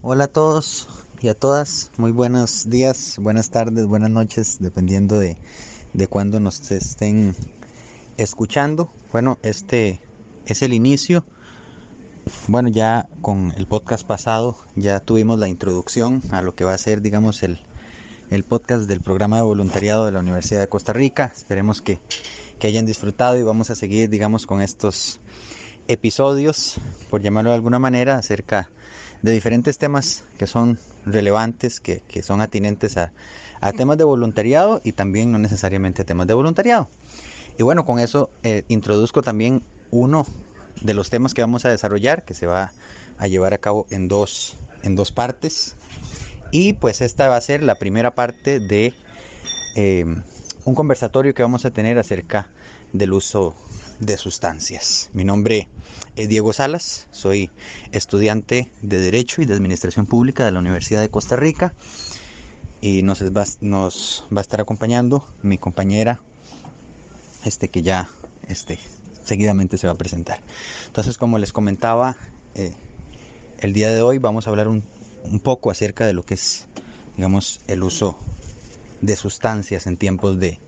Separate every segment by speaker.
Speaker 1: Hola a todos y a todas, muy buenos días, buenas tardes, buenas noches, dependiendo de, de cuándo nos estén escuchando. Bueno, este es el inicio. Bueno, ya con el podcast pasado ya tuvimos la introducción a lo que va a ser, digamos, el, el podcast del programa de voluntariado de la Universidad de Costa Rica. Esperemos que, que hayan disfrutado y vamos a seguir, digamos, con estos episodios, por llamarlo de alguna manera, acerca de diferentes temas que son relevantes, que, que son atinentes a, a, temas de voluntariado y también no necesariamente temas de voluntariado. Y bueno, con eso eh, introduzco también uno de los temas que vamos a desarrollar, que se va a llevar a cabo en dos, en dos partes. Y pues esta va a ser la primera parte de eh, un conversatorio que vamos a tener acerca del uso de sustancias. Mi nombre es Diego Salas, soy estudiante de Derecho y de Administración Pública de la Universidad de Costa Rica y nos va, a estar acompañando mi compañera, este que ya este, seguidamente se va a presentar. Entonces, como les comentaba, eh, el día de hoy vamos a hablar un, poco acerca de lo que es, digamos, el uso de sustancias en tiempos de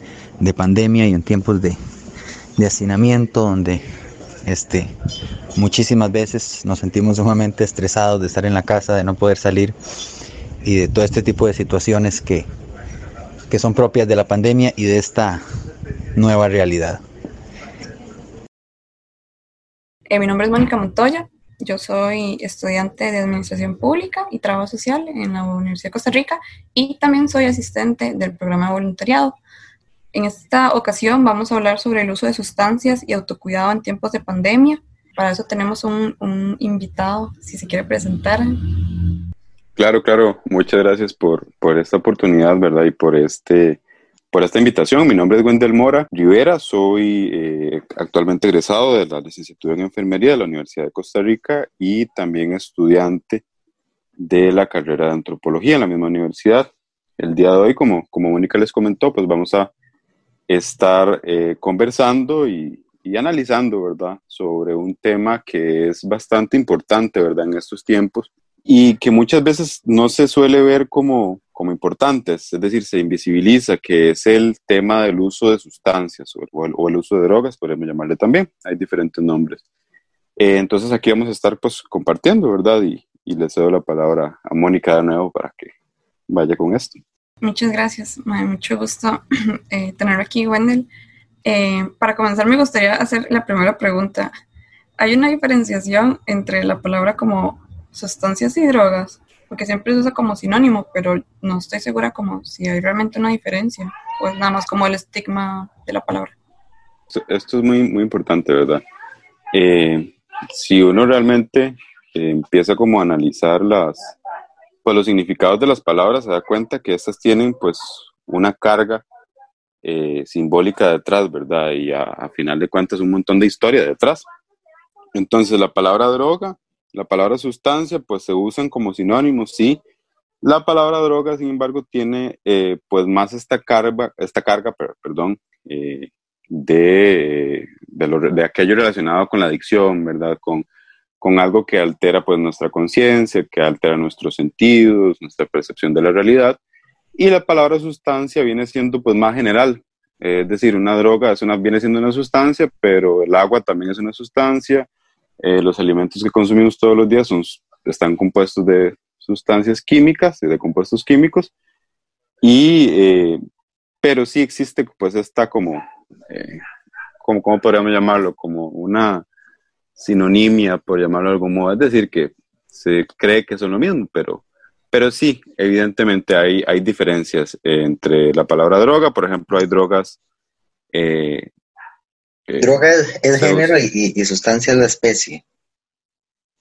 Speaker 1: pandemia y en tiempos de, de hacinamiento, donde este, muchísimas veces nos sentimos sumamente estresados de estar en la casa, de no poder salir y de todo este tipo de situaciones que, que son propias de la pandemia y de esta nueva realidad.
Speaker 2: Eh, mi nombre es Mónica Montoya, yo soy estudiante de Administración Pública y Trabajo Social en la Universidad de Costa Rica y también soy asistente del programa de voluntariado. En esta ocasión vamos a hablar sobre el uso de sustancias y autocuidado en tiempos de pandemia. Para eso tenemos un, invitado, si se quiere presentar.
Speaker 3: Claro, claro. Muchas gracias por, por esta oportunidad, ¿verdad? Y por este por esta invitación. Mi nombre es Wendel Mora Rivera, soy eh, actualmente egresado de la licenciatura en enfermería de la Universidad de Costa Rica y también estudiante de la carrera de antropología en la misma universidad. El día de hoy, como, como Mónica les comentó, pues vamos a estar eh, conversando y, analizando, ¿verdad?, sobre un tema que es bastante importante, ¿verdad?, en estos tiempos y que muchas veces no se suele ver como, como importantes, es decir, se invisibiliza, que es el tema del uso de sustancias o el, uso de drogas, podríamos llamarle también, hay diferentes nombres. Eh, entonces aquí vamos a estar pues compartiendo, ¿verdad? Y, y le cedo la palabra a Mónica de nuevo para que vaya con esto.
Speaker 2: Muchas gracias, mucho gusto eh, tener aquí, Wendell. Eh, para comenzar, me gustaría hacer la primera pregunta. ¿Hay una diferenciación entre la palabra como sustancias y drogas? Porque siempre se usa como sinónimo, pero no estoy segura como si hay realmente una diferencia, o es nada más como el estigma de la palabra.
Speaker 3: Esto es muy, muy importante, ¿verdad? Eh, si uno realmente empieza como a analizar las, pues los significados de las palabras se da cuenta que estas tienen pues una carga eh, simbólica detrás, ¿verdad? Y a, final de cuentas un montón de historia detrás. Entonces la palabra droga, la palabra sustancia, pues se usan como sinónimos, sí. La palabra droga, sin embargo, tiene eh, pues más esta carga, esta carga, perdón, eh, de, de, lo, de aquello relacionado con la adicción, ¿verdad? Con, con algo que altera pues nuestra conciencia, que altera nuestros sentidos, nuestra percepción de la realidad. Y la palabra sustancia viene siendo pues más general, es decir, una droga es una, viene siendo una sustancia, pero el agua también es una sustancia, eh, los alimentos que consumimos todos los días son, están compuestos de sustancias químicas, de compuestos químicos, y, eh, pero sí existe pues esta como, eh, como, ¿cómo podríamos llamarlo? Como una sinonimia, por llamarlo de algún modo, es decir, que se cree que son lo mismo, pero, pero sí, evidentemente hay, hay diferencias entre la palabra droga, por ejemplo, hay drogas... Eh,
Speaker 4: droga es, es género y, y, sustancia es la especie.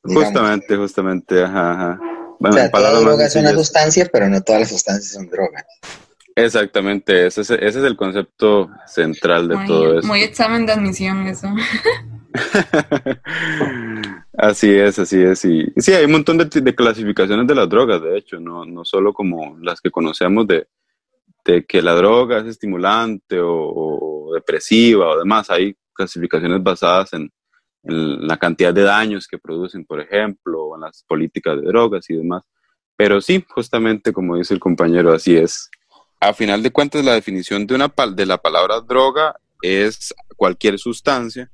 Speaker 3: Digamos. Justamente, justamente, ajá, ajá.
Speaker 4: Bueno, o sea, toda droga es una sustancia, pero no todas las sustancias son drogas.
Speaker 3: Exactamente, ese es, ese es el concepto central de
Speaker 2: muy,
Speaker 3: todo eso.
Speaker 2: Muy examen de admisión eso.
Speaker 3: así es, así es. Y, sí, hay un montón de, clasificaciones de las drogas, de hecho, no, no solo como las que conocemos de, que la droga es estimulante o, o, depresiva o demás. Hay clasificaciones basadas en, en, la cantidad de daños que producen, por ejemplo, o en las políticas de drogas y demás. Pero sí, justamente como dice el compañero, así es. A final de cuentas, la definición de, una, de la palabra droga es cualquier sustancia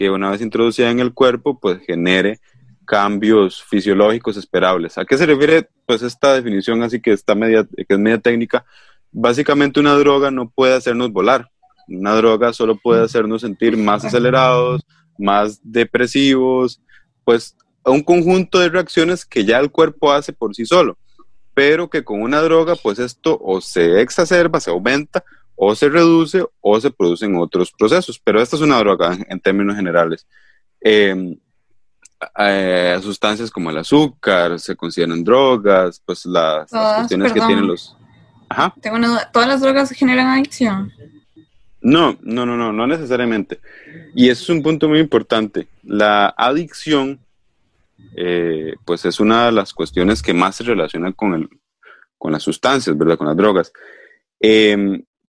Speaker 3: que una vez introducida en el cuerpo, pues genere cambios fisiológicos esperables. ¿A qué se refiere pues esta definición así que está media que media técnica? Básicamente una droga no puede hacernos volar. Una droga solo puede hacernos sentir más acelerados, más depresivos, pues un conjunto de reacciones que ya el cuerpo hace por sí solo, pero que con una droga pues esto o se exacerba, se aumenta o se reduce o se producen otros procesos, pero esta es una droga en términos generales. Eh, eh, sustancias como el azúcar, se consideran drogas, pues las, cuestiones que tienen los...
Speaker 2: Ajá. Tengo una duda. ¿Todas las drogas generan adicción?
Speaker 3: No, no, no, no, no necesariamente. Y eso es un punto muy importante. La adicción, eh, pues es una de las cuestiones que más se relacionan con, el, con las sustancias, ¿verdad? Con las drogas.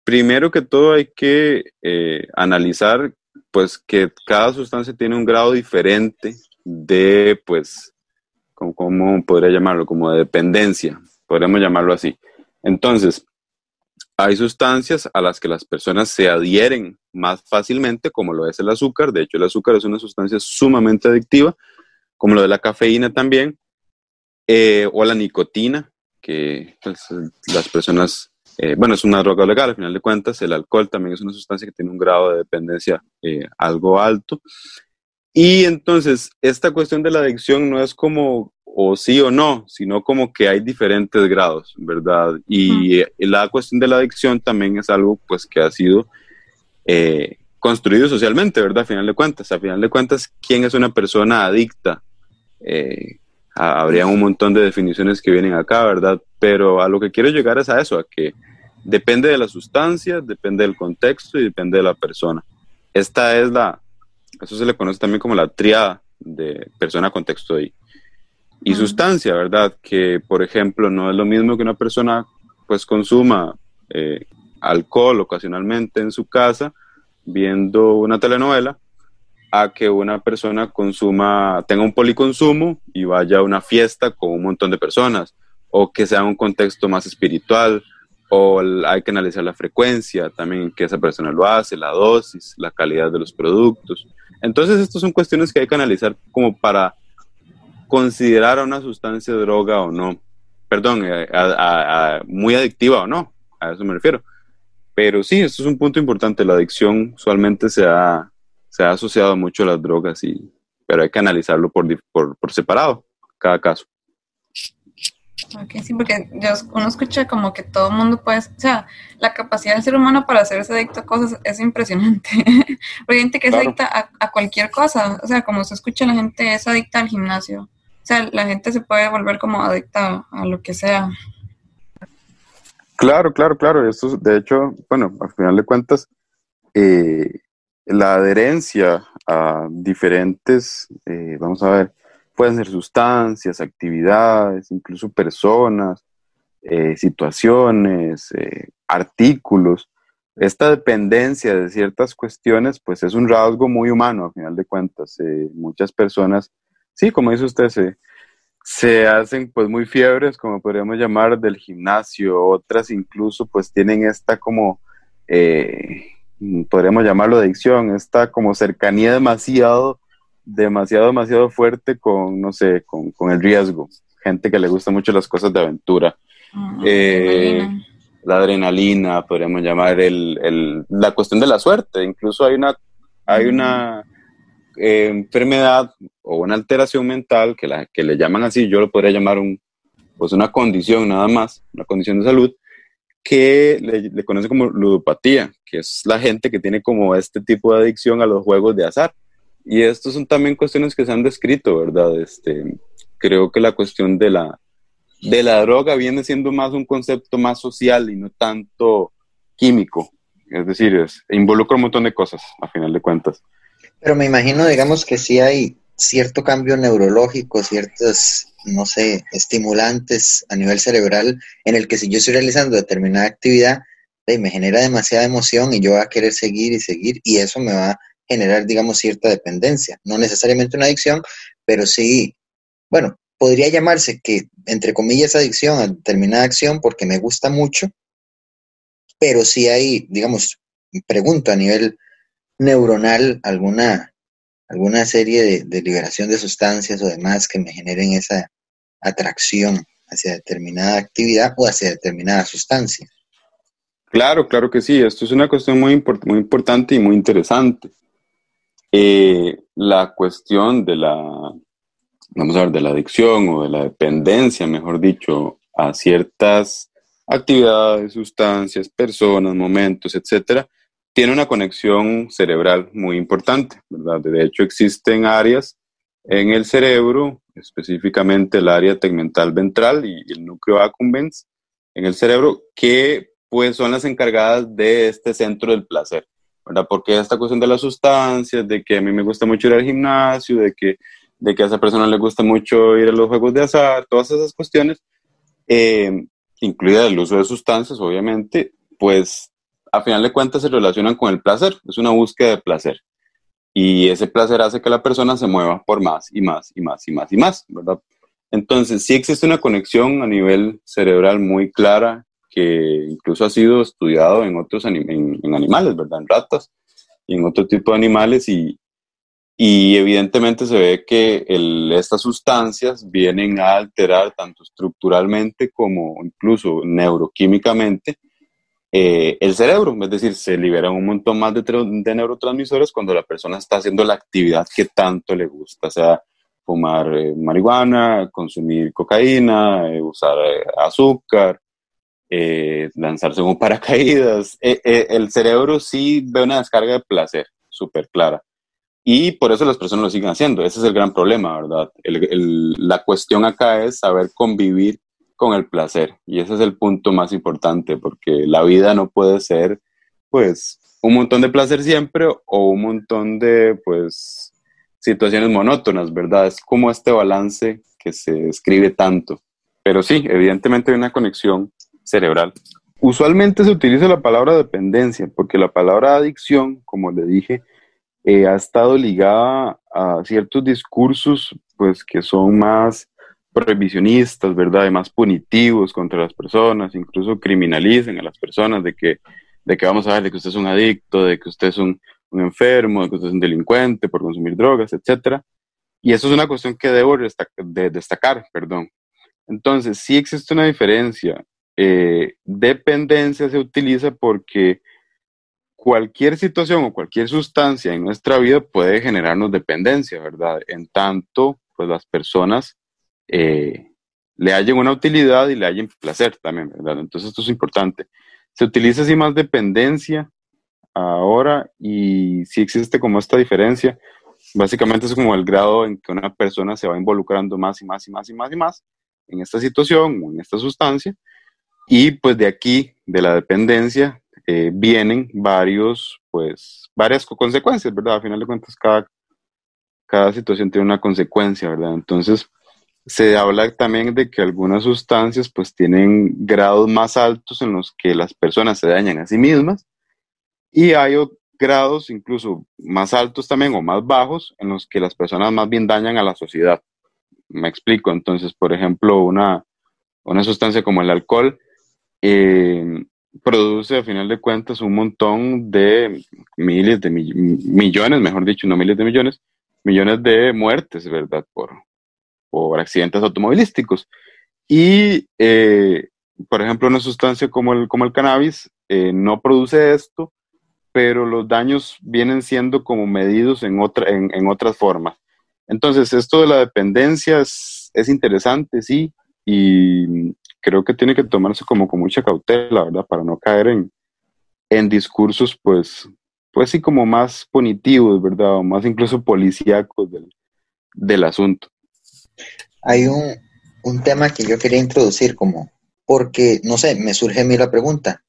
Speaker 3: Primero que todo hay que eh, analizar, pues que cada sustancia tiene un grado diferente de, pues, ¿cómo podría llamarlo? Como de dependencia, podríamos llamarlo así. Entonces, hay sustancias a las que las personas se adhieren más fácilmente, como lo es el azúcar. De hecho, el azúcar es una sustancia sumamente adictiva, como lo de la cafeína también, eh, o la nicotina, que pues, las personas, eh, bueno, es una droga legal, al final de cuentas, el alcohol también es una sustancia que tiene un grado de dependencia eh, algo alto. Y entonces, esta cuestión de la adicción no es como o sí o no, sino como que hay diferentes grados, ¿verdad? Y la cuestión de la adicción también es algo pues que ha sido eh, construido socialmente, ¿verdad? A final de cuentas, a final de cuentas, ¿quién es una persona adicta? Eh, habría un montón de definiciones que vienen acá, ¿verdad? Pero a lo que quiero llegar es a eso, a que depende de la sustancia, depende del contexto y depende de la persona. Esta es la, eso se le conoce también como la triada de persona, contexto y, y sustancia, ¿verdad? Que, por ejemplo, no es lo mismo que una persona pues consuma eh, alcohol ocasionalmente en su casa viendo una telenovela a que una persona consuma, tenga un policonsumo y vaya a una fiesta con un montón de personas, o que sea un contexto más espiritual, o hay que analizar la frecuencia también que esa persona lo hace, la dosis, la calidad de los productos. Entonces, estas son cuestiones que hay que analizar como para considerar a una sustancia droga o no. Perdón, eh, muy adictiva o no, a eso me refiero. Pero sí, esto es un punto importante. La adicción usualmente se ha, se ha asociado mucho a las drogas, y, pero hay que analizarlo por, por, por separado, cada caso.
Speaker 2: Ok, sí, porque yo, uno escucha como que todo el mundo puede, o sea, la capacidad del ser humano para hacerse adicto a cosas es impresionante. hay gente que es adicta a, cualquier cosa, o sea, como se escucha, la gente es adicta al gimnasio. O sea, la gente se puede volver como adicta a lo que sea.
Speaker 3: Claro, claro, claro. Esto, de hecho, bueno, al final de cuentas, eh, la adherencia a diferentes, eh, vamos a ver, Pueden ser sustancias, actividades, incluso personas, eh, situaciones, eh, artículos. Esta dependencia de ciertas cuestiones, pues es un rasgo muy humano, a final de cuentas. Eh, muchas personas, sí, como dice usted, se, se hacen pues muy fiebres, como podríamos llamar, del gimnasio. Otras incluso pues tienen esta como, podríamos llamarlo adicción, esta como cercanía demasiado demasiado, demasiado fuerte con, no sé, con, con el riesgo. Gente que le gusta mucho las cosas de aventura. Ah, eh, la adrenalina, podríamos llamar el, el, la cuestión de la suerte. Incluso hay una, hay una eh, enfermedad o una alteración mental que, la, que le llaman así, yo lo podría llamar un, pues una condición nada más, una condición de salud, que le, le conoce como ludopatía, que es la gente que tiene como este tipo de adicción a los juegos de azar. Y estas son también cuestiones que se han descrito, ¿verdad? Este, creo que la cuestión de la, de la droga viene siendo más un concepto más social y no tanto químico. Es decir, es, involucra un montón de cosas, a final de cuentas.
Speaker 4: Pero me imagino, digamos, que sí hay cierto cambio neurológico, ciertos, no sé, estimulantes a nivel cerebral, en el que si yo estoy realizando determinada actividad, me genera demasiada emoción y yo voy a querer seguir y seguir, y eso me va generar, digamos, cierta dependencia. No necesariamente una adicción, pero sí, bueno, podría llamarse que, entre comillas, adicción a determinada acción porque me gusta mucho, pero si hay, digamos, pregunto a nivel neuronal alguna, alguna serie de, liberación de sustancias o demás que me generen esa atracción hacia determinada actividad o hacia determinada sustancia.
Speaker 3: Claro, claro que sí. Esto es una cuestión muy, muy importante y muy interesante. Eh, la cuestión de la, vamos a ver, de la adicción o de la dependencia, mejor dicho, a ciertas actividades, sustancias, personas, momentos, etcétera, tiene una conexión cerebral muy importante, ¿verdad? De hecho, existen áreas en el cerebro, específicamente el área tegmental ventral y el núcleo accumbens en el cerebro, que pues son las encargadas de este centro del placer, ¿verdad? Porque esta cuestión de las sustancias, de que a mí me gusta mucho ir al gimnasio, de que, de que a esa persona le gusta mucho ir a los juegos de azar, todas esas cuestiones, eh, incluida el uso de sustancias, obviamente, pues a final de cuentas se relacionan con el placer, es una búsqueda de placer. Y ese placer hace que la persona se mueva por más y más y más y más y más, ¿verdad? Entonces, sí existe una conexión a nivel cerebral muy clara que incluso ha sido estudiado en otros en, animales, ¿verdad? En ratas y en otro tipo de animales y, y evidentemente se ve que estas sustancias vienen a alterar tanto estructuralmente como incluso neuroquímicamente eh, el cerebro, es decir, se liberan un montón más de, neurotransmisores cuando la persona está haciendo la actividad que tanto le gusta, sea fumar eh, marihuana, consumir cocaína, eh, usar azúcar, lanzarse un paracaídas. el cerebro sí ve una descarga de placer súper clara. Y por eso las personas lo siguen haciendo. Ese es el gran problema, ¿verdad? la cuestión acá es saber convivir con el placer. Y ese es el punto más importante, porque la vida no puede ser, pues, un montón de placer siempre o un montón de, pues, situaciones monótonas, ¿verdad? Es como este balance que se escribe tanto. Pero sí, evidentemente hay una conexión cerebral. Usualmente se utiliza la palabra dependencia, porque la palabra adicción, como le dije, eh, ha estado ligada a ciertos discursos, pues, que son más prohibicionistas, ¿verdad? Y más punitivos contra las personas, incluso criminalicen a las personas de que, de que vamos a ver de que usted es un adicto, de que usted es un, enfermo, de que usted es un delincuente por consumir drogas, etc. Y eso es una cuestión que debo de destacar, perdón. Entonces, sí existe una diferencia. Eh, dependencia se utiliza porque cualquier situación o cualquier sustancia en nuestra vida puede generarnos dependencia, ¿verdad? En tanto, pues las personas eh, le hallen una utilidad y le hallen placer también, ¿verdad? Entonces esto es importante. Se utiliza así más dependencia ahora y si existe como esta diferencia, básicamente es como el grado en que una persona se va involucrando más y más y más y más y más en esta situación o en esta sustancia y pues de aquí, de la dependencia, eh, vienen varios, pues, varias consecuencias, ¿verdad? A final de cuentas, cada, cada situación tiene una consecuencia, ¿verdad? Entonces, se habla también de que algunas sustancias pues tienen grados más altos en los que las personas se dañan a sí mismas y hay grados incluso más altos también o más bajos en los que las personas más bien dañan a la sociedad. Me explico, entonces, por ejemplo, una, una sustancia como el alcohol eh, produce a final de cuentas un montón de miles de millones, mejor dicho, no miles de millones, millones de muertes, ¿verdad? Por, por accidentes automovilísticos. Y, eh, por ejemplo, una sustancia como el, como el cannabis eh, no produce esto, pero los daños vienen siendo como medidos en, otra, en, otras formas. Entonces, esto de la dependencia es, interesante, sí, y creo que tiene que tomarse como con mucha cautela, ¿verdad? Para no caer en, en discursos, pues, pues sí, como más punitivos, ¿verdad? O más incluso policíacos del, del asunto.
Speaker 4: Hay un, tema que yo quería introducir como, porque, no sé, me surge a mí la pregunta.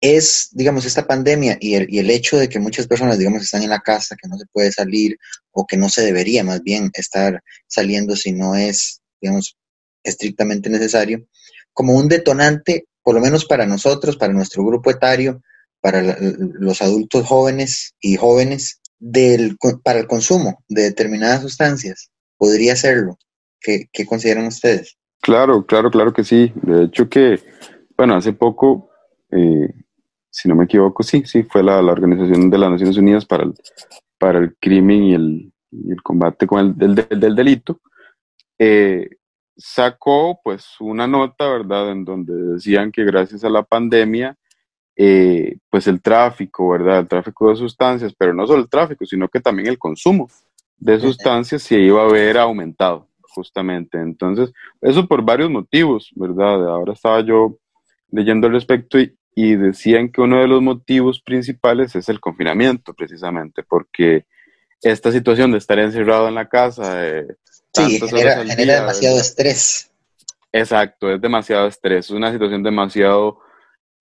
Speaker 4: Es, digamos, esta pandemia y el, hecho de que muchas personas, digamos, están en la casa, que no se puede salir o que no se debería más bien estar saliendo si no es, digamos, estrictamente necesario, como un detonante, por lo menos para nosotros, para nuestro grupo etario, para los adultos jóvenes y jóvenes, del, para el consumo de determinadas sustancias podría hacerlo. ¿Qué, qué consideran ustedes?
Speaker 3: Claro, claro, claro que sí. De hecho que, bueno, hace poco, eh, si no me equivoco, sí, sí, fue la, la, Organización de las Naciones Unidas para el, para el Crimen y el, y el Combate con el, del, del delito. Eh, sacó pues una nota, ¿verdad?, en donde decían que gracias a la pandemia, eh, pues el tráfico, ¿verdad?, el tráfico de sustancias, pero no solo el tráfico, sino que también el consumo de sustancias se iba a ver aumentado, justamente. Entonces, eso por varios motivos, ¿verdad? Ahora estaba yo leyendo al respecto y, y decían que uno de los motivos principales es el confinamiento, precisamente, porque esta situación de estar encerrado en la casa, eh,
Speaker 4: Sí, genera, demasiado estrés.
Speaker 3: Exacto, es demasiado estrés, es una situación demasiado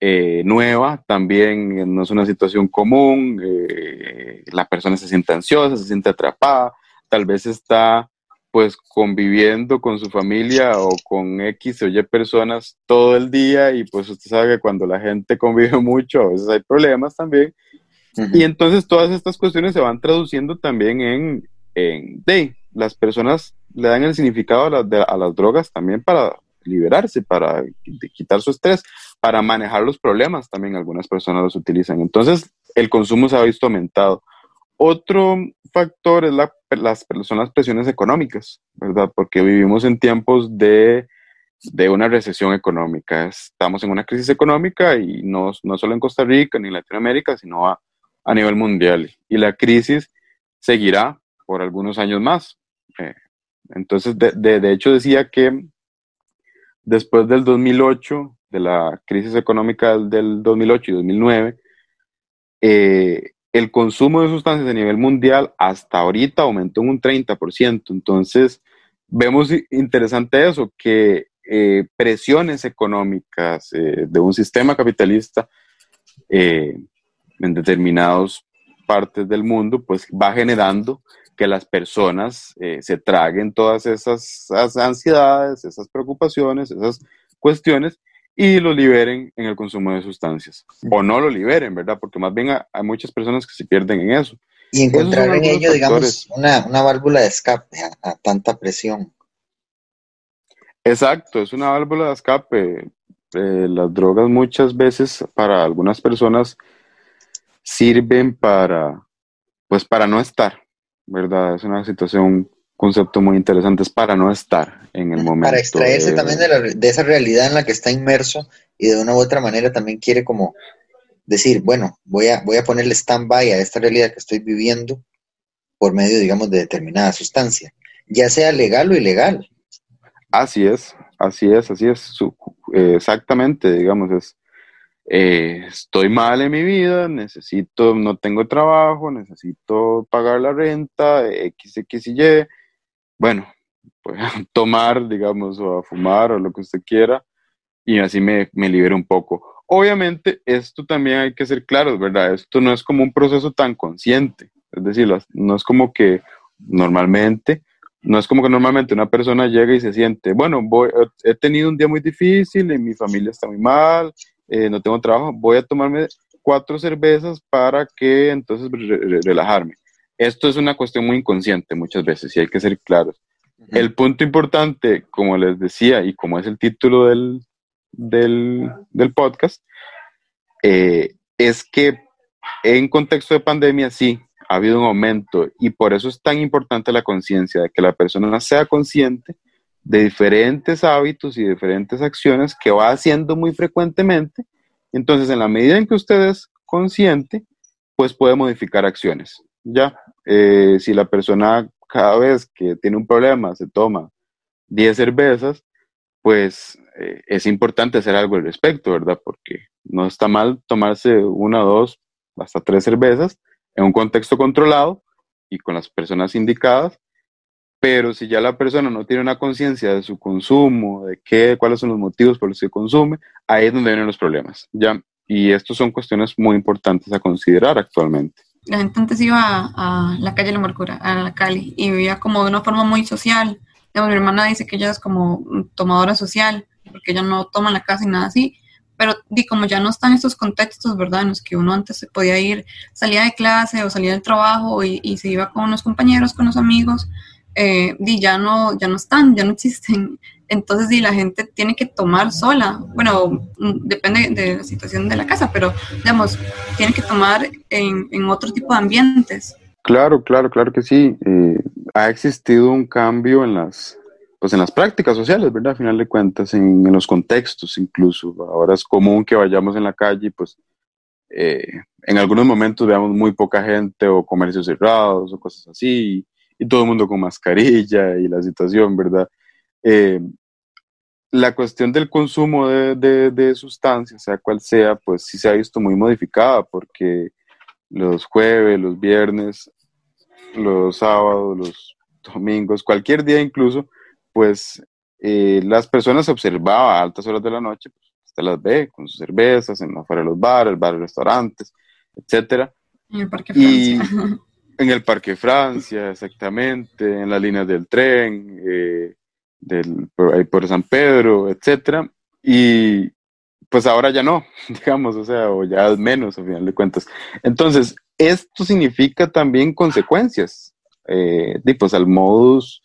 Speaker 3: eh, nueva, también no es una situación común, eh, la persona se siente ansiosa, se siente atrapada, tal vez está pues conviviendo con su familia o con X o Y personas todo el día y pues usted sabe que cuando la gente convive mucho a veces hay problemas también. Y entonces todas estas cuestiones se van traduciendo también en, en de, las personas le dan el significado a, las drogas también para liberarse, para quitar su estrés, para manejar los problemas también algunas personas los utilizan. Entonces, el consumo se ha visto aumentado. Otro factor es la, las, son las presiones económicas, ¿verdad? Porque vivimos en tiempos de, de, una recesión económica. Estamos en una crisis económica y no, no solo en Costa Rica ni en Latinoamérica, sino a, a nivel mundial. Y la crisis seguirá por algunos años más. Eh, entonces, de, hecho decía que después del 2008, de la crisis económica del 2008 y 2009, eh, el consumo de sustancias a nivel mundial hasta ahorita aumentó en un 30%. Entonces, vemos interesante eso, que eh, presiones económicas eh, de un sistema capitalista en determinadas partes del mundo, pues va generando que las personas eh, se traguen todas esas, ansiedades, esas preocupaciones, esas cuestiones y lo liberen en el consumo de sustancias. O no lo liberen, ¿verdad? Porque más bien hay muchas personas que se pierden en eso.
Speaker 4: Y encontrar en ello, digamos, una, válvula de escape a, tanta presión.
Speaker 3: Exacto, es una válvula de escape. Eh, las drogas muchas veces para algunas personas sirven para, pues para no estar, ¿verdad? Es una situación, un concepto muy interesante, es para no estar en el momento.
Speaker 4: Para extraerse también de, esa realidad en la que está inmerso y de una u otra manera también quiere como decir, bueno, voy a, voy a ponerle stand-by a esta realidad que estoy viviendo por medio, digamos, de determinada sustancia, ya sea legal o ilegal.
Speaker 3: Así es, así es, así es, eh, exactamente, digamos, es eh, estoy mal en mi vida, necesito, no tengo trabajo, necesito pagar la renta, X, X y Y. Bueno, pues tomar, digamos, o fumar o lo que usted quiera, y así me, me un poco. Obviamente, esto también hay que ser claro, ¿verdad? Esto no es como un proceso tan consciente, es decir, no es como que normalmente, no es como que normalmente una persona llega y se siente, bueno, voy, he tenido un día muy difícil y mi familia está muy mal eh, no tengo trabajo, voy a tomarme cuatro cervezas para que entonces relajarme. Esto es una cuestión muy inconsciente muchas veces y hay que ser claros. El punto importante, como les decía y como es el título del, del, del podcast, eh, es que en contexto de pandemia sí, ha habido un aumento y por eso es tan importante la conciencia, de que la persona sea consciente de diferentes hábitos y diferentes acciones que va haciendo muy frecuentemente. Entonces, en la medida en que usted es consciente, pues puede modificar acciones. Ya, eh, si la persona cada vez que tiene un problema se toma 10 cervezas, pues eh, es importante hacer algo al respecto, ¿verdad? Porque no está mal tomarse una, dos, hasta tres cervezas en un contexto controlado y con las personas indicadas, pero si ya la persona no tiene una conciencia de su consumo, de qué, cuáles son los motivos por los que consume, ahí es donde vienen los problemas. ¿ya? Y estas son cuestiones muy importantes a considerar actualmente.
Speaker 2: La gente antes iba a, la calle La Marcura, a la Cali, y vivía como de una forma muy social. mi hermana dice que ella es como tomadora social, porque ella no toma la casa y nada así. Pero di, como ya no están estos contextos, ¿verdad? En los que uno antes se podía ir, salía de clase o salía del trabajo y, y se iba con los compañeros, con los amigos, eh, ya, no, ya no están, ya no existen. Entonces, di, la gente tiene que tomar sola. Bueno, mm, depende de la situación de la casa, pero digamos, tiene que tomar en, en otro tipo de ambientes.
Speaker 3: Claro, claro, claro que sí. Eh, ha existido un cambio en las, pues en las prácticas sociales, ¿verdad? A final de cuentas, en, los contextos incluso. Ahora es común que vayamos en la calle, pues eh, en algunos momentos veamos muy poca gente o comercios cerrados o cosas así, y, todo el mundo con mascarilla y la situación, ¿verdad? Eh, la cuestión del consumo de, de, sustancias, sea cual sea, pues sí se ha visto muy modificada porque los jueves, los viernes, los sábados, los domingos, cualquier día incluso, pues eh, las personas observaban a altas horas de la noche, pues, usted las ve con sus cervezas, en afuera de los bares, bares, restaurantes, etcétera.
Speaker 2: En el Parque Francia.
Speaker 3: en el Parque Francia, exactamente, en las líneas del tren, eh, por, San Pedro, etcétera. Y pues ahora ya no, digamos, o sea, o ya menos, al final de cuentas. Entonces, esto significa también consecuencias, eh, pues al modus,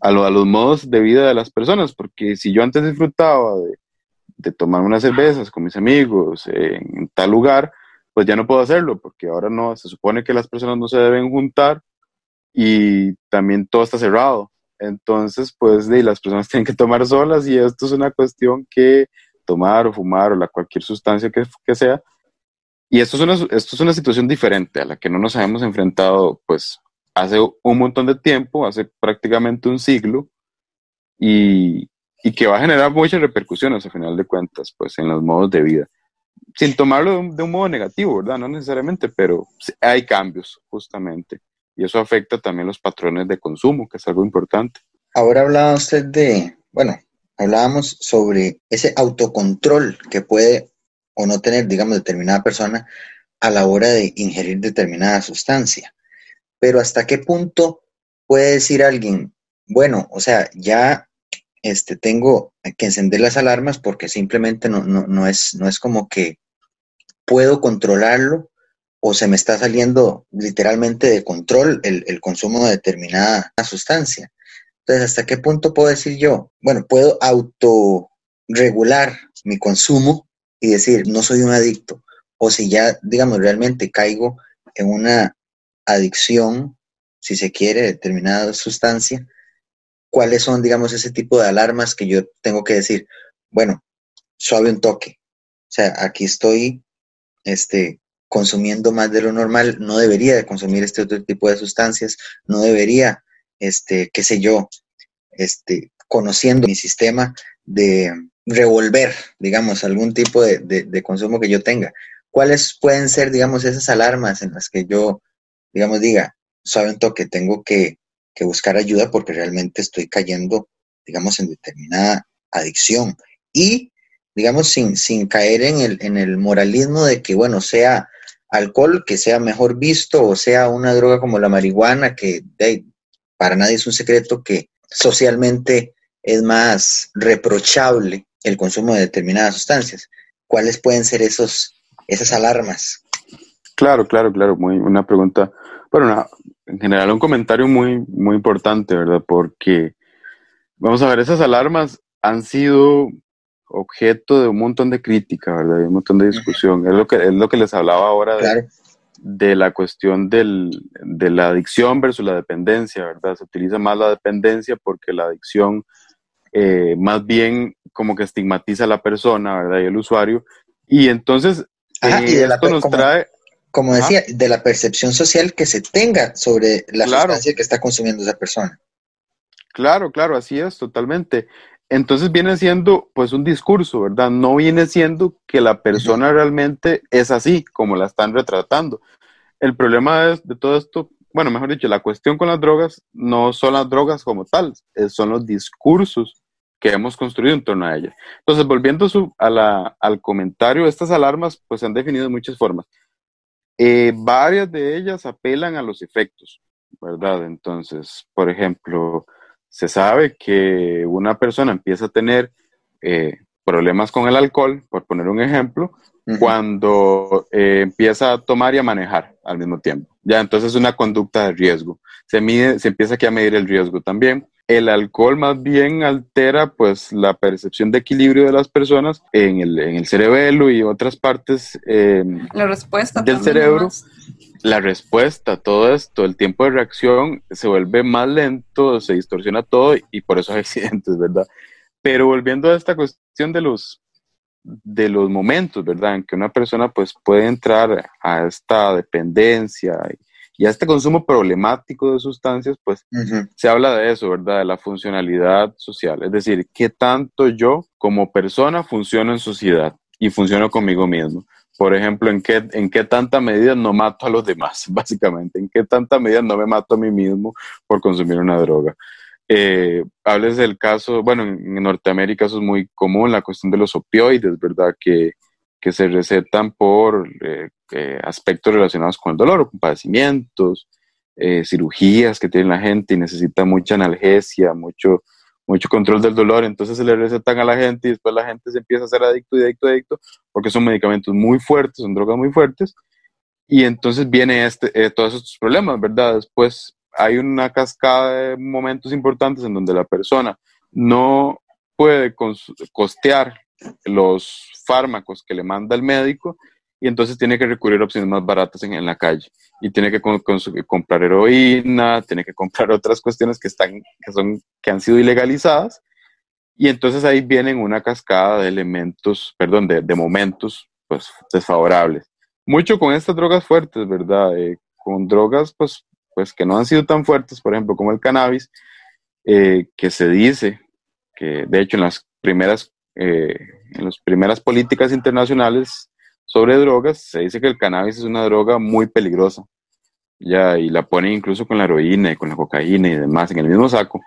Speaker 3: a, lo, a, los modos de vida de las personas, porque si yo antes disfrutaba de, de tomar unas cervezas con mis amigos en, tal lugar, pues ya no puedo hacerlo, porque ahora no, se supone que las personas no se deben juntar y también todo está cerrado. Entonces, pues de, las personas tienen que tomar solas y esto es una cuestión que tomar o fumar o la cualquier sustancia que, que sea. Y esto es, una, esto es una situación diferente a la que no nos habíamos enfrentado pues hace un montón de tiempo, hace prácticamente un siglo, y, y que va a generar muchas repercusiones a final de cuentas pues en los modos de vida. Sin tomarlo de un, de un modo negativo, ¿verdad? No necesariamente, pero hay cambios justamente. Y eso afecta también los patrones de consumo, que es algo importante.
Speaker 4: Ahora hablaba usted de, bueno, hablábamos sobre ese autocontrol que puede o no tener, digamos, determinada persona a la hora de ingerir determinada sustancia. Pero hasta qué punto puede decir alguien, bueno, o sea, ya este, tengo que encender las alarmas porque simplemente no, no, es, no es como que puedo controlarlo o se me está saliendo literalmente de control el, consumo de determinada sustancia. Entonces, ¿hasta qué punto puedo decir yo? Bueno, puedo autorregular mi consumo y decir, no soy un adicto. O si ya, digamos, realmente caigo en una adicción, si se quiere, determinada sustancia, ¿cuáles son, digamos, ese tipo de alarmas que yo tengo que decir? Bueno, suave un toque. O sea, aquí estoy este, consumiendo más de lo normal, no debería de consumir este otro tipo de sustancias, no debería este, qué sé yo, este, conociendo mi sistema de revolver, digamos, algún tipo de, consumo que yo tenga. ¿Cuáles pueden ser, digamos, esas alarmas en las que yo, digamos, diga, saben que tengo que, buscar ayuda porque realmente estoy cayendo, digamos, en determinada adicción? Y, digamos, sin, sin caer en el, en el moralismo de que, bueno, sea alcohol que sea mejor visto o sea una droga como la marihuana que para nadie es un secreto que socialmente es más reprochable el consumo de determinadas sustancias. ¿Cuáles pueden ser esos, esas alarmas?
Speaker 3: Claro, claro, claro. Muy, una pregunta, bueno, en general un comentario muy, muy importante, ¿verdad? Porque, vamos a ver, esas alarmas han sido objeto de un montón de crítica, ¿verdad? De un montón de discusión. Es lo que, es lo que les hablaba ahora de, de la cuestión del, de la adicción versus la dependencia, ¿verdad? Se utiliza más la dependencia porque la adicción eh, más bien como que estigmatiza a la persona, ¿verdad? Y el usuario. Y entonces,
Speaker 4: eh, esto nos trae... Como decía, de la percepción social que se tenga sobre la sustancia que está consumiendo esa persona.
Speaker 3: Claro, claro, así es, totalmente. Entonces viene siendo pues un discurso, ¿verdad? No viene siendo que la persona realmente es así como la están retratando. El problema de todo esto, bueno, mejor dicho, la cuestión con las drogas no son las drogas como tal, son los discursos que hemos construido en torno a ellas. Entonces, volviendo al comentario, estas alarmas pues se han definido de muchas formas. Eh, varias de ellas apelan a los efectos, ¿verdad? Entonces, por ejemplo, se sabe que una persona empieza a tener eh, problemas con el alcohol, por poner un ejemplo, cuando eh, empieza a tomar y a manejar al mismo tiempo. Ya, entonces es una conducta de riesgo. Se, mide, se empieza aquí a medir el riesgo también. El alcohol más bien altera pues la percepción de equilibrio de las personas en el, en el cerebelo y otras partes eh,
Speaker 2: la respuesta
Speaker 3: del cerebro. La respuesta, todo esto, el tiempo de reacción se vuelve más lento, se distorsiona todo y por eso hay accidentes, ¿verdad? Pero volviendo a esta cuestión de los, de los momentos, ¿verdad? En que una persona pues puede entrar a esta dependencia y, a este consumo problemático de sustancias, pues se habla de eso, ¿verdad? De la funcionalidad social. Es decir, qué tanto yo como persona funciono en sociedad y funciono conmigo mismo. Por ejemplo, en qué, en qué tanta medida no mato a los demás, básicamente. En qué tanta medida no me mato a mí mismo por consumir una droga. Eh, hables del caso, bueno, en, Norteamérica eso es muy común, la cuestión de los opioides, ¿verdad? Que, que se recetan por eh, eh, aspectos relacionados con el dolor, con padecimientos, eh, cirugías que tiene la gente y necesita mucha analgesia, mucho, mucho control del dolor, entonces se le recetan a la gente y después la gente se empieza a hacer adicto y adicto, adicto, porque son medicamentos muy fuertes, son drogas muy fuertes, y entonces viene este, todos estos problemas, ¿verdad? Después hay una cascada de momentos importantes en donde la persona no puede costear los fármacos que le manda el médico y entonces tiene que recurrir a opciones más baratas en, la calle y tiene que comprar heroína, tiene que comprar otras cuestiones que están que son que han sido ilegalizadas y entonces ahí vienen una cascada de elementos, perdón, de, momentos pues desfavorables. Mucho con estas drogas fuertes, ¿verdad? Eh, con drogas pues pues que no han sido tan fuertes, por ejemplo, como el cannabis, eh, que se dice que de hecho en las primeras, eh, en las primeras políticas internacionales sobre drogas se dice que el cannabis es una droga muy peligrosa, ya, y la ponen incluso con la heroína y con la cocaína y demás en el mismo saco.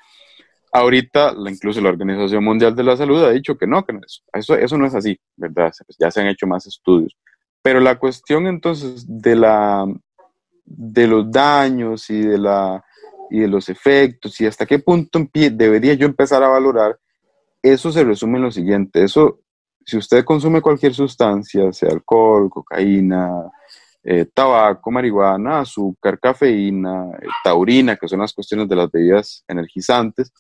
Speaker 3: Ahorita, incluso la Organización Mundial de la Salud ha dicho que no, que eso, eso no es así, ¿verdad? Ya se han hecho más estudios. Pero la cuestión entonces de la, de los daños y de, la, y de los efectos y hasta qué punto debería yo empezar a valorar, eso se resume en lo siguiente. Eso, si usted consume cualquier sustancia, sea alcohol, cocaína, eh, tabaco, marihuana, azúcar, cafeína, eh, taurina, que son las cuestiones de las bebidas energizantes,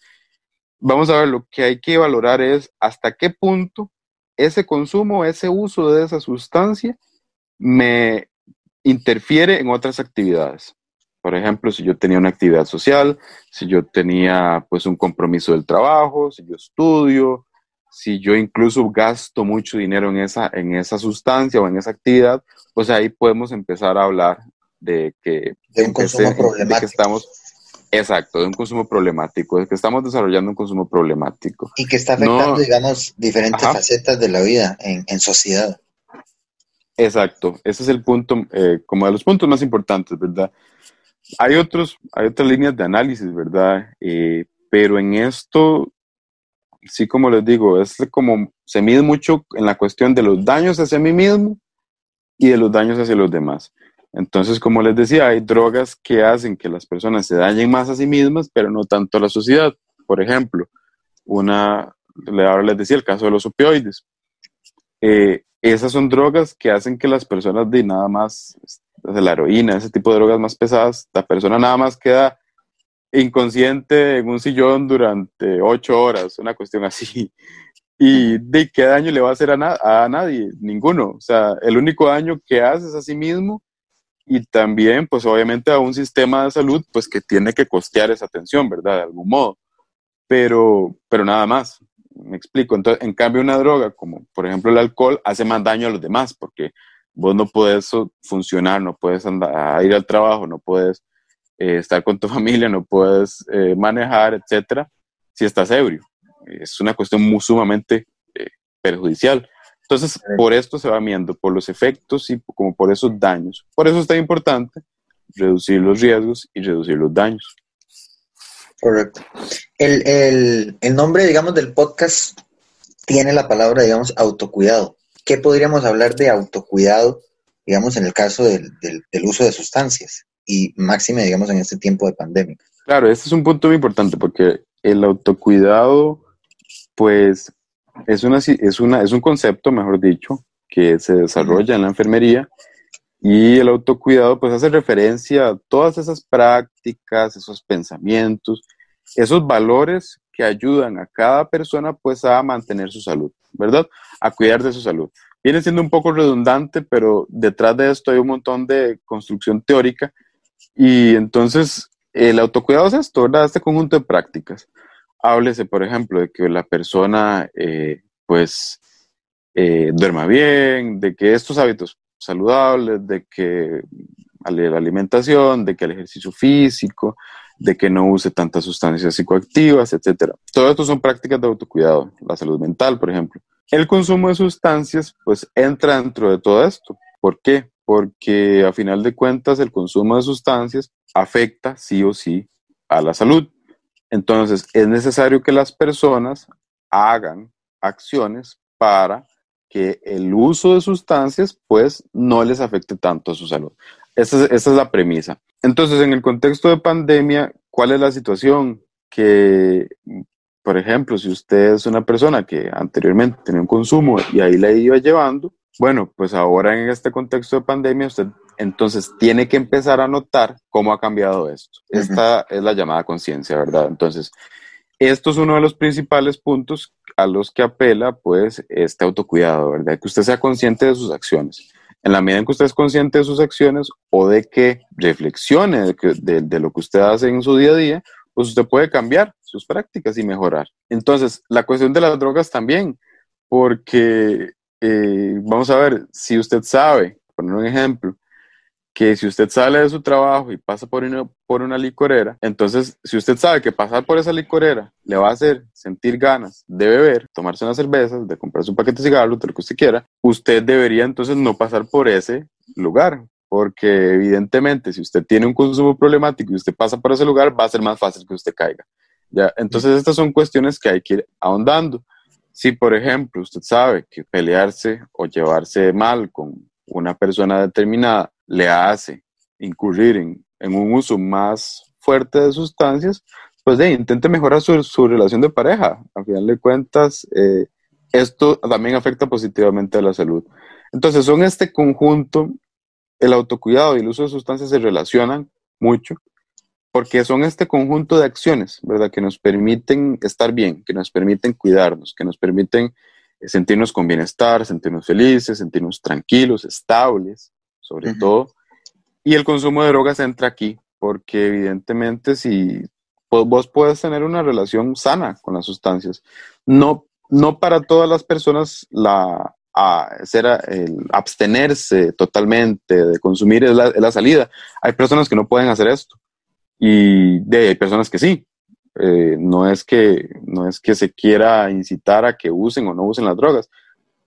Speaker 3: vamos a ver, lo que hay que valorar es hasta qué punto ese consumo, ese uso de esa sustancia me interfiere en otras actividades. Por ejemplo, si yo tenía una actividad social, si yo tenía pues un compromiso del trabajo, si yo estudio, si yo incluso gasto mucho dinero en esa, en esa sustancia o en esa actividad, pues ahí podemos empezar a hablar de que,
Speaker 4: de un consumo problemático.
Speaker 3: estamos, exacto, de un consumo problemático, de que estamos desarrollando un consumo problemático.
Speaker 4: Y que está afectando, digamos, diferentes facetas de la vida en, en sociedad.
Speaker 3: Exacto, ese es el punto, eh, como de los puntos más importantes, ¿verdad? Hay, otros, hay otras líneas de análisis, ¿verdad? Eh, pero en esto, sí, como les digo, es como se mide mucho en la cuestión de los daños hacia mí mismo y de los daños hacia los demás. Entonces, como les decía, hay drogas que hacen que las personas se dañen más a sí mismas, pero no tanto a la sociedad. Por ejemplo, una, ahora les decía el caso de los opioides. Eh, esas son drogas que hacen que las personas de nada más, de la heroína, ese tipo de drogas más pesadas, la persona nada más queda inconsciente en un sillón durante ocho horas, una cuestión así. ¿Y de qué daño le va a hacer a, a nadie? Ninguno. O sea, el único daño que hace es a sí mismo y también, pues obviamente a un sistema de salud, pues que tiene que costear esa atención, ¿verdad? De algún modo. Pero, pero nada más me explico. Entonces, en cambio, una droga como por ejemplo el alcohol hace más daño a los demás porque vos no puedes funcionar, no puedes andar, ir al trabajo, no puedes eh, estar con tu familia, no puedes eh, manejar, etcétera, si estás ebrio. Es una cuestión muy sumamente eh, perjudicial. Entonces, por esto se va viendo, por los efectos y como por esos daños. Por eso es tan importante reducir los riesgos y reducir los daños.
Speaker 4: Correcto. El, nombre, digamos, del podcast tiene la palabra, digamos, autocuidado. ¿Qué podríamos hablar de autocuidado, digamos, en el caso del, uso de sustancias? Y máxime, digamos, en este tiempo de pandemia.
Speaker 3: Claro, este es un punto muy importante porque el autocuidado, pues, es, una, es, una, es un concepto, mejor dicho, que se desarrolla en la enfermería y el autocuidado pues hace referencia a todas esas prácticas, esos pensamientos, esos valores que ayudan a cada persona pues a mantener su salud, ¿verdad? A cuidar de su salud. Viene siendo un poco redundante, pero detrás de esto hay un montón de construcción teórica y entonces el autocuidado es esto, ¿verdad? Este conjunto de prácticas. Háblese, por ejemplo, de que la persona eh, pues eh, duerma bien, de que estos hábitos saludables, de que la alimentación, de que el ejercicio físico, de que no use tantas sustancias psicoactivas, etcétera. Todo esto son prácticas de autocuidado, la salud mental, por ejemplo. El consumo de sustancias, pues entra dentro de todo esto. ¿Por qué? Porque a final de cuentas el consumo de sustancias afecta sí o sí a la salud. Entonces es necesario que las personas hagan acciones para que el uso de sustancias pues no les afecte tanto a su salud. Esa es, la premisa. Entonces, en el contexto de pandemia, ¿cuál es la situación? Que, por ejemplo, si usted es una persona que anteriormente tenía un consumo y ahí la iba llevando, bueno, pues ahora en este contexto de pandemia usted entonces tiene que empezar a notar cómo ha cambiado esto. Esta es la llamada conciencia, ¿verdad? Entonces, esto es uno de los principales puntos a los que apela, pues, este autocuidado, ¿verdad? Que usted sea consciente de sus acciones en la medida en que usted es consciente de sus acciones o de que reflexione de, lo que usted hace en su día a día, pues usted puede cambiar sus prácticas y mejorar. Entonces, la cuestión de las drogas también, porque eh, vamos a ver, si usted sabe, poner un ejemplo, que si usted sale de su trabajo y pasa por una, por una licorera, entonces si usted sabe que pasar por esa licorera le va a hacer sentir ganas de beber, tomarse unas cervezas, de comprarse un paquete de cigarros, de lo que usted quiera, usted debería entonces no pasar por ese lugar, porque evidentemente si usted tiene un consumo problemático y usted pasa por ese lugar, va a ser más fácil que usted caiga. ¿ya? Entonces estas son cuestiones que hay que ir ahondando. Si, por ejemplo, usted sabe que pelearse o llevarse mal con una persona determinada le hace incurrir en, un uso más fuerte de sustancias, pues de, intente mejorar su, relación de pareja. A final de cuentas, eh, esto también afecta positivamente a la salud. Entonces, son este conjunto, el autocuidado y el uso de sustancias se relacionan mucho, porque son este conjunto de acciones, ¿verdad? Que nos permiten estar bien, que nos permiten cuidarnos, que nos permiten sentirnos con bienestar, sentirnos felices, sentirnos tranquilos, estables, sobre todo. Y el consumo de drogas entra aquí, porque evidentemente si vos puedes tener una relación sana con las sustancias, no, no para todas las personas la, hacer el abstenerse totalmente de consumir es la, salida. Hay personas que no pueden hacer esto y hay personas que sí. Eh, no, es que, no es que se quiera incitar a que usen o no usen las drogas.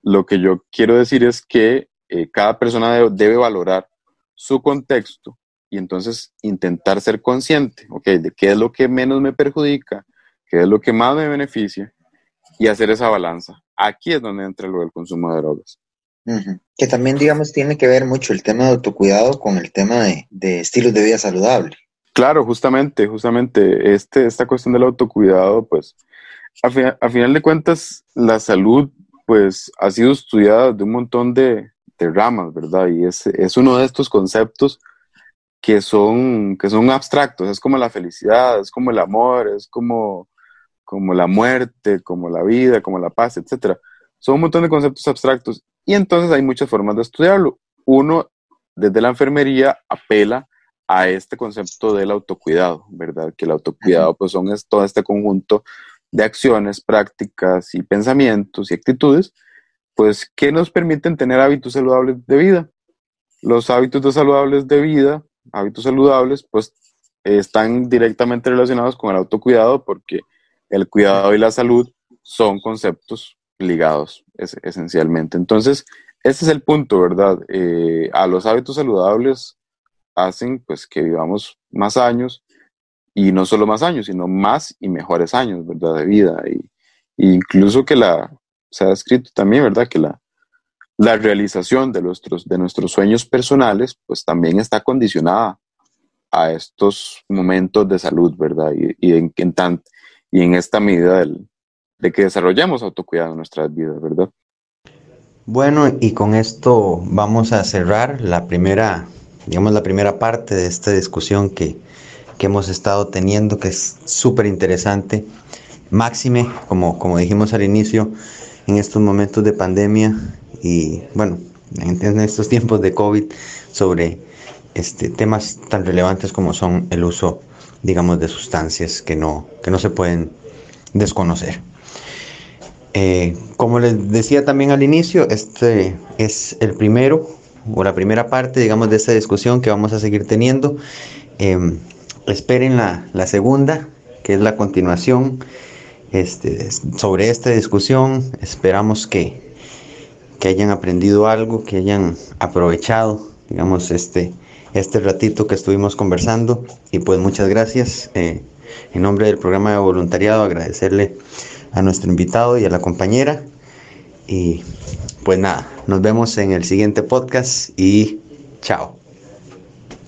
Speaker 3: Lo que yo quiero decir es que eh, cada persona debe, valorar su contexto y entonces intentar ser consciente, ok, de qué es lo que menos me perjudica, qué es lo que más me beneficia y hacer esa balanza. Aquí es donde entra lo del consumo de drogas.
Speaker 4: Que también, digamos, tiene que ver mucho el tema de autocuidado con el tema de, estilos de vida saludable.
Speaker 3: Claro, justamente, justamente, este, esta cuestión del autocuidado, pues, a, a final de cuentas, la salud, pues, ha sido estudiada de un montón de, ramas, ¿verdad? Y es, es uno de estos conceptos que son, que son abstractos, es como la felicidad, es como el amor, es como, como la muerte, como la vida, como la paz, etc. Son un montón de conceptos abstractos y entonces hay muchas formas de estudiarlo. Uno, desde la enfermería, apela a este concepto del autocuidado, ¿verdad? Que el autocuidado pues son todo este conjunto de acciones, prácticas y pensamientos y actitudes pues, ¿qué nos permiten tener hábitos saludables de vida? Los hábitos saludables de vida, hábitos saludables, pues están directamente relacionados con el autocuidado porque el cuidado y la salud son conceptos ligados esencialmente. Entonces, ese es el punto, ¿verdad? Eh, a los hábitos saludables hacen pues que vivamos más años y no solo más años, sino más y mejores años, ¿verdad? De vida. Y, incluso que la, se ha escrito también, ¿verdad? Que la, la realización de nuestros, de nuestros sueños personales, pues también está condicionada a estos momentos de salud, ¿verdad? Y, en, en y en esta medida del, de que desarrollemos autocuidado en nuestras vidas, ¿verdad?
Speaker 1: Bueno, y con esto vamos a cerrar la primera, digamos, la primera parte de esta discusión que, que hemos estado teniendo, que es súper interesante. Máxime, como, como dijimos al inicio, en estos momentos de pandemia y, bueno, en, estos tiempos de COVID, sobre este, temas tan relevantes como son el uso, digamos, de sustancias que no, que no se pueden desconocer. Eh, como les decía también al inicio, este es el primero o la primera parte, digamos, de esta discusión que vamos a seguir teniendo. Em, esperen la, la, segunda, que es la continuación este, sobre esta discusión. Esperamos que, que hayan aprendido algo, que hayan aprovechado, digamos, este, este ratito que estuvimos conversando. Y pues muchas gracias. Eh, en nombre del programa de voluntariado, agradecerle a nuestro invitado y a la compañera. Y pues nada, nos vemos en el siguiente podcast y chao.